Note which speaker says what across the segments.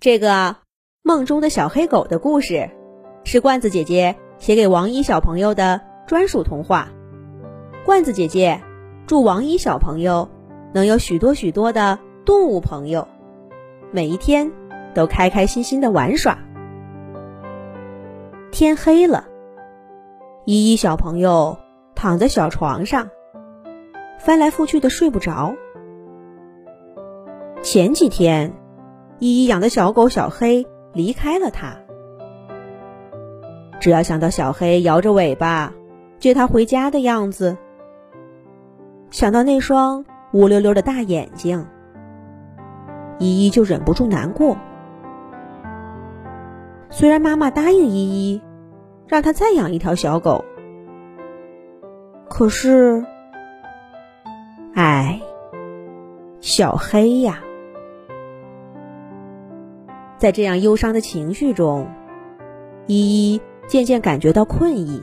Speaker 1: 这个梦中的小黑狗的故事，是罐子姐姐写给王一小朋友的专属童话。罐子姐姐祝王一小朋友能有许多许多的动物朋友，每一天都开开心心的玩耍。天黑了，依依小朋友躺在小床上，翻来覆去的睡不着。前几天。依依养的小狗小黑离开了他，只要想到小黑摇着尾巴接它回家的样子，想到那双乌溜溜的大眼睛，依依就忍不住难过。虽然妈妈答应依依，让她再养一条小狗，可是，唉，小黑呀。在这样忧伤的情绪中，依依渐渐感觉到困意，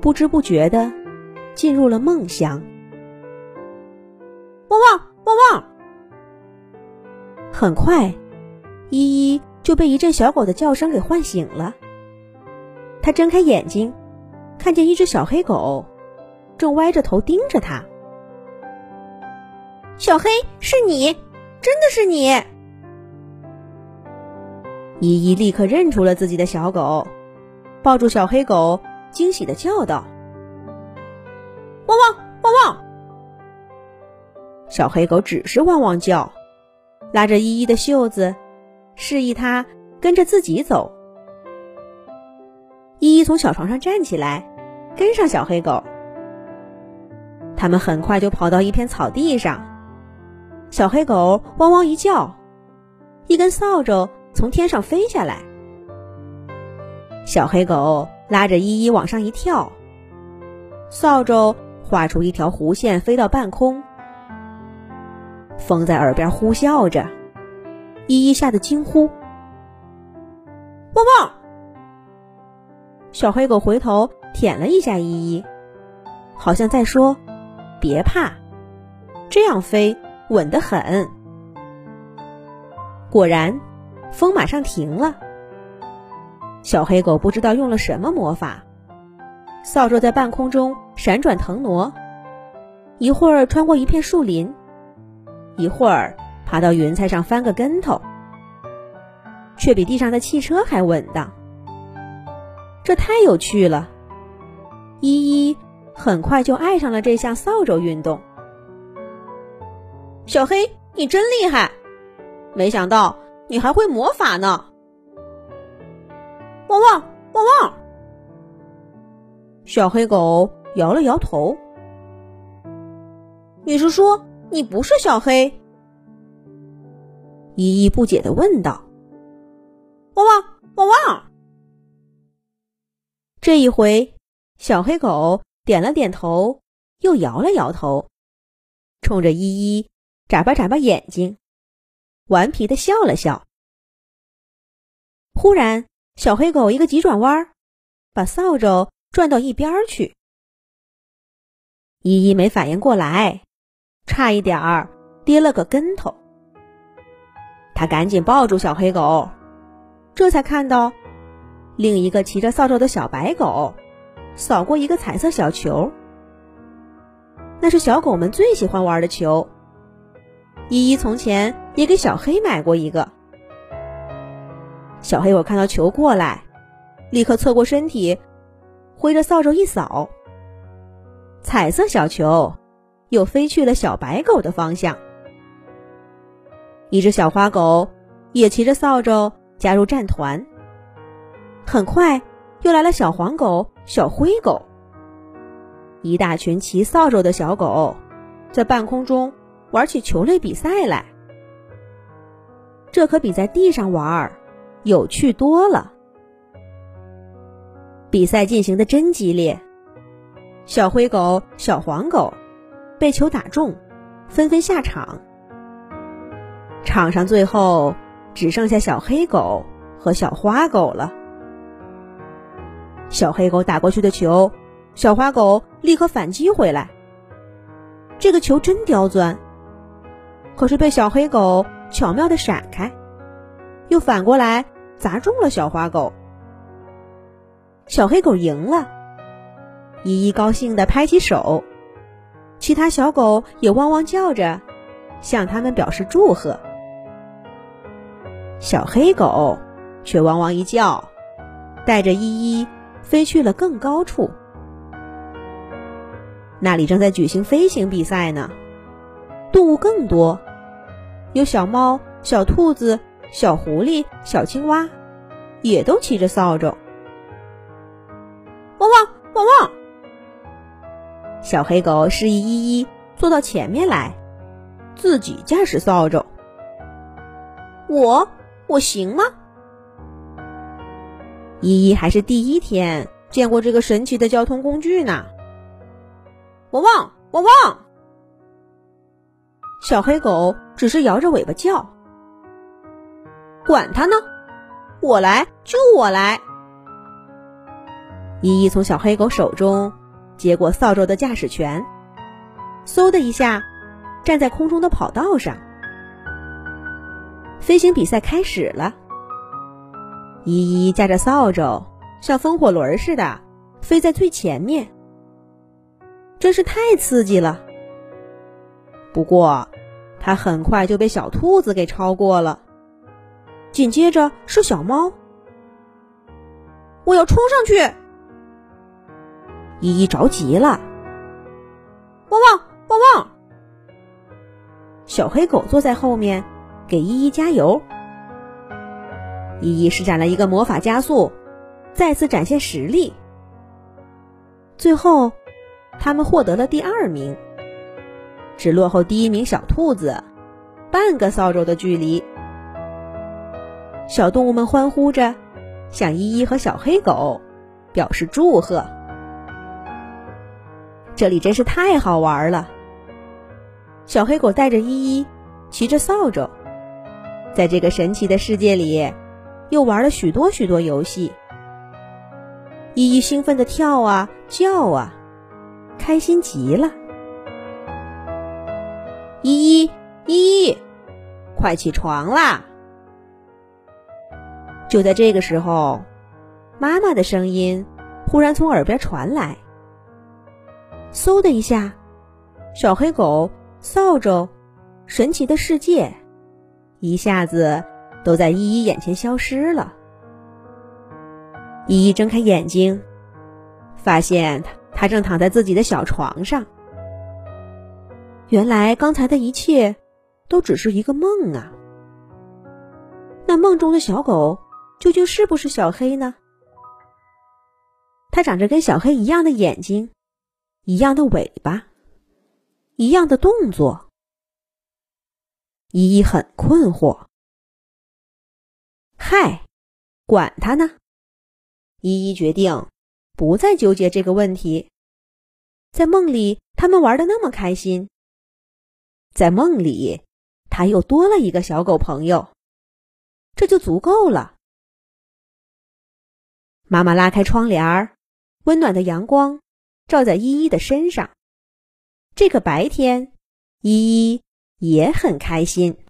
Speaker 1: 不知不觉的进入了梦乡。汪汪汪汪！很快，依依就被一阵小狗的叫声给唤醒了。他睁开眼睛，看见一只小黑狗正歪着头盯着他。小黑，是你，真的是你！依依立刻认出了自己的小狗，抱住小黑狗，惊喜的叫道：“汪汪汪汪！”小黑狗只是汪汪叫，拉着依依的袖子，示意它跟着自己走。依依从小床上站起来，跟上小黑狗。他们很快就跑到一片草地上，小黑狗汪汪一叫，一根扫帚。从天上飞下来，小黑狗拉着依依往上一跳，扫帚画出一条弧线，飞到半空。风在耳边呼啸着，依依吓得惊呼：“汪汪！”小黑狗回头舔了一下依依，好像在说：“别怕，这样飞稳得很。”果然。风马上停了，小黑狗不知道用了什么魔法，扫帚在半空中闪转腾挪，一会儿穿过一片树林，一会儿爬到云彩上翻个跟头，却比地上的汽车还稳当。这太有趣了，依依很快就爱上了这项扫帚运动。小黑，你真厉害！没想到。你还会魔法呢！汪汪汪汪！小黑狗摇了摇头。你是说你不是小黑？依依不解的问道。汪汪汪汪！这一回，小黑狗点了点头，又摇了摇头，冲着依依眨巴眨巴眼睛。顽皮的笑了笑。忽然，小黑狗一个急转弯，把扫帚转到一边去。依依没反应过来，差一点儿跌了个跟头。他赶紧抱住小黑狗，这才看到另一个骑着扫帚的小白狗扫过一个彩色小球。那是小狗们最喜欢玩的球。依依从前也给小黑买过一个。小黑我看到球过来，立刻侧过身体，挥着扫帚一扫，彩色小球又飞去了小白狗的方向。一只小花狗也骑着扫帚加入战团。很快，又来了小黄狗、小灰狗，一大群骑扫帚的小狗在半空中。玩起球类比赛来，这可比在地上玩儿有趣多了。比赛进行的真激烈，小灰狗、小黄狗被球打中，纷纷下场。场上最后只剩下小黑狗和小花狗了。小黑狗打过去的球，小花狗立刻反击回来。这个球真刁钻。可是被小黑狗巧妙的闪开，又反过来砸中了小花狗。小黑狗赢了，依依高兴地拍起手，其他小狗也汪汪叫着，向他们表示祝贺。小黑狗却汪汪一叫，带着依依飞去了更高处。那里正在举行飞行比赛呢，动物更多，有小猫、小兔子、小狐狸、小青蛙，也都骑着扫帚。汪汪汪汪！小黑狗示意依依坐到前面来，自己驾驶扫帚。我我行吗？依依还是第一天见过这个神奇的交通工具呢。汪汪汪汪！小黑狗只是摇着尾巴叫。管它呢，我来就我来。依依从小黑狗手中接过扫帚的驾驶权，嗖的一下站在空中的跑道上。飞行比赛开始了。依依驾着扫帚，像风火轮似的飞在最前面。真是太刺激了！不过，它很快就被小兔子给超过了。紧接着是小猫，我要冲上去！依依着急了，汪汪汪汪！小黑狗坐在后面给依依加油。依依施展了一个魔法加速，再次展现实力。最后。他们获得了第二名，只落后第一名小兔子半个扫帚的距离。小动物们欢呼着，向依依和小黑狗表示祝贺。这里真是太好玩了。小黑狗带着依依，骑着扫帚，在这个神奇的世界里，又玩了许多许多游戏。依依兴奋的跳啊叫啊。开心极了！依依依依，快起床啦！就在这个时候，妈妈的声音忽然从耳边传来。嗖的一下，小黑狗、扫帚、神奇的世界，一下子都在依依眼前消失了。依依睁开眼睛，发现他。他正躺在自己的小床上。原来刚才的一切都只是一个梦啊！那梦中的小狗究竟是不是小黑呢？它长着跟小黑一样的眼睛，一样的尾巴，一样的动作。依依很困惑。嗨，管他呢！依依决定。不再纠结这个问题，在梦里他们玩的那么开心，在梦里他又多了一个小狗朋友，这就足够了。妈妈拉开窗帘儿，温暖的阳光照在依依的身上，这个白天，依依也很开心。